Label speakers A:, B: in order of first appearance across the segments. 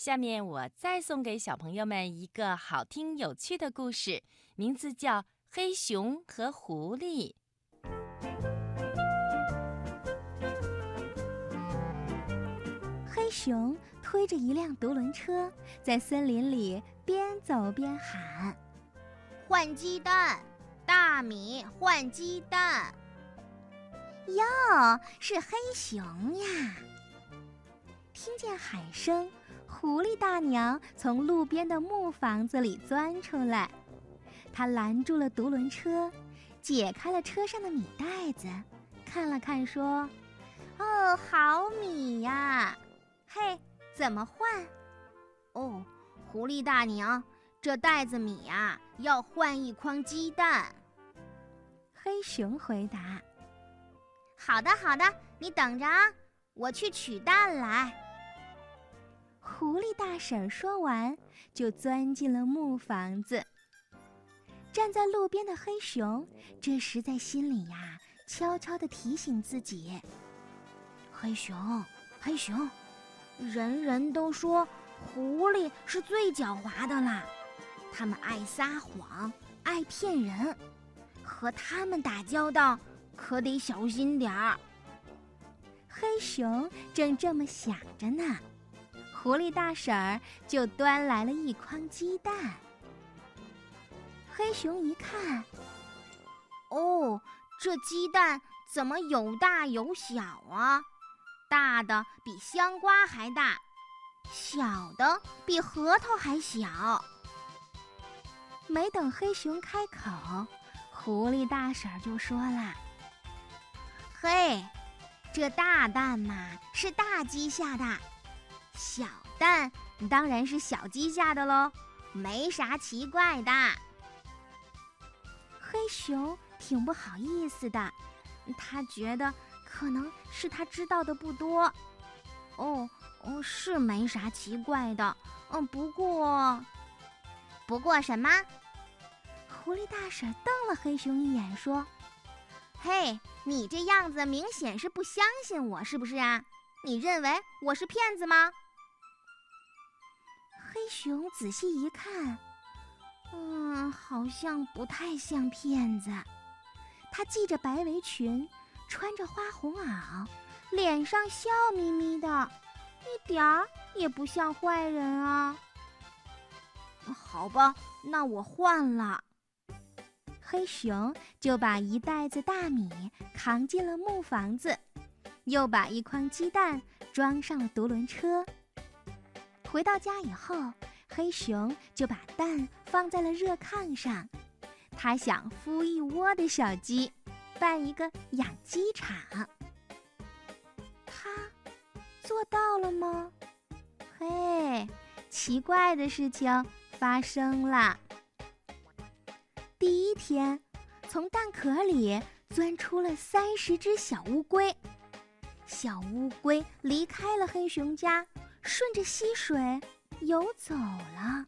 A: 下面我再送给小朋友们一个好听有趣的故事，名字叫《黑熊和狐狸》。
B: 黑熊推着一辆独轮车，在森林里边走边喊：“
C: 换鸡蛋，大米换鸡蛋。”
B: 哟，是黑熊呀！听见喊声，狐狸大娘从路边的木房子里钻出来，她拦住了独轮车，解开了车上的米袋子，看了看，说：“
C: 哦，好米呀！嘿，怎么换？哦，狐狸大娘，这袋子米呀，要换一筐鸡蛋。”
B: 黑熊回答。
C: 好的，好的，你等着啊，我去取蛋来。
B: 狐狸大婶说完，就钻进了木房子。站在路边的黑熊，这时在心里呀，悄悄地提醒自己：“
C: 黑熊，黑熊，人人都说狐狸是最狡猾的啦，他们爱撒谎，爱骗人，和他们打交道。”可得小心点儿。
B: 黑熊正这么想着呢，狐狸大婶儿就端来了一筐鸡蛋。黑熊一看，
C: 哦，这鸡蛋怎么有大有小啊？大的比香瓜还大，小的比核桃还小。
B: 没等黑熊开口，狐狸大婶儿就说了。
C: 嘿，这大蛋嘛是大鸡下的，小蛋当然是小鸡下的喽，没啥奇怪的。
B: 黑熊挺不好意思的，他觉得可能是他知道的不多。
C: 哦，哦，是没啥奇怪的。嗯，不过，不过什么？
B: 狐狸大婶瞪了黑熊一眼，说。
C: 嘿，你这样子明显是不相信我，是不是啊？你认为我是骗子吗？
B: 黑熊仔细一看，嗯，好像不太像骗子。他系着白围裙，穿着花红袄，脸上笑眯眯的，一点儿也不像坏人啊。
C: 好吧，那我换了。
B: 黑熊就把一袋子大米扛进了木房子，又把一筐鸡蛋装上了独轮车。回到家以后，黑熊就把蛋放在了热炕上，他想孵一窝的小鸡，办一个养鸡场。他做到了吗？嘿，奇怪的事情发生了。第一天，从蛋壳里钻出了三十只小乌龟。小乌龟离开了黑熊家，顺着溪水游走了。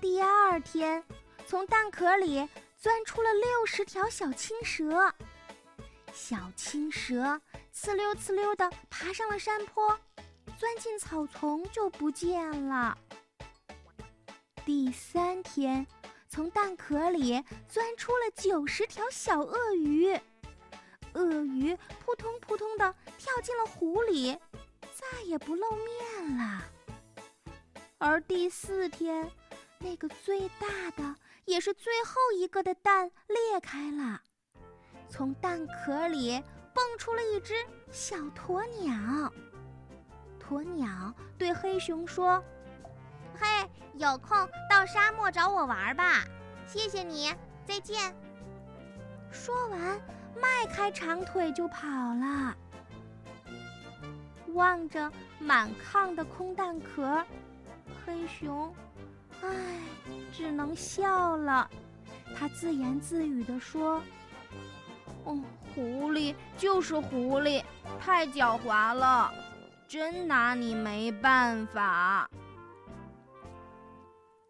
B: 第二天，从蛋壳里钻出了六十条小青蛇。小青蛇呲溜呲溜地爬上了山坡，钻进草丛就不见了。第三天。从蛋壳里钻出了九十条小鳄鱼，鳄鱼扑通扑通的跳进了湖里，再也不露面了。而第四天，那个最大的也是最后一个的蛋裂开了，从蛋壳里蹦出了一只小鸵鸟。鸵鸟对黑熊说。
C: 嘿，有空到沙漠找我玩吧，谢谢你，再见。
B: 说完，迈开长腿就跑了。望着满炕的空蛋壳，黑熊，唉，只能笑了。他自言自语地说：“
C: 哦，狐狸就是狐狸，太狡猾了，真拿你没办法。”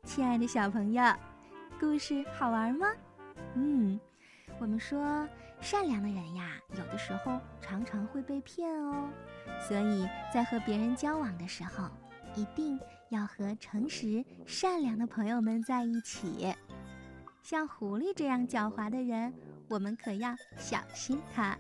B: 亲爱的小朋友，故事好玩吗？嗯，说善良的人呀，有的时候常常会被骗哦，所以在和别人交往的时候，一定要和诚实、善良的朋友们在一起。像狐狸这样狡猾的人，我们可要小心他。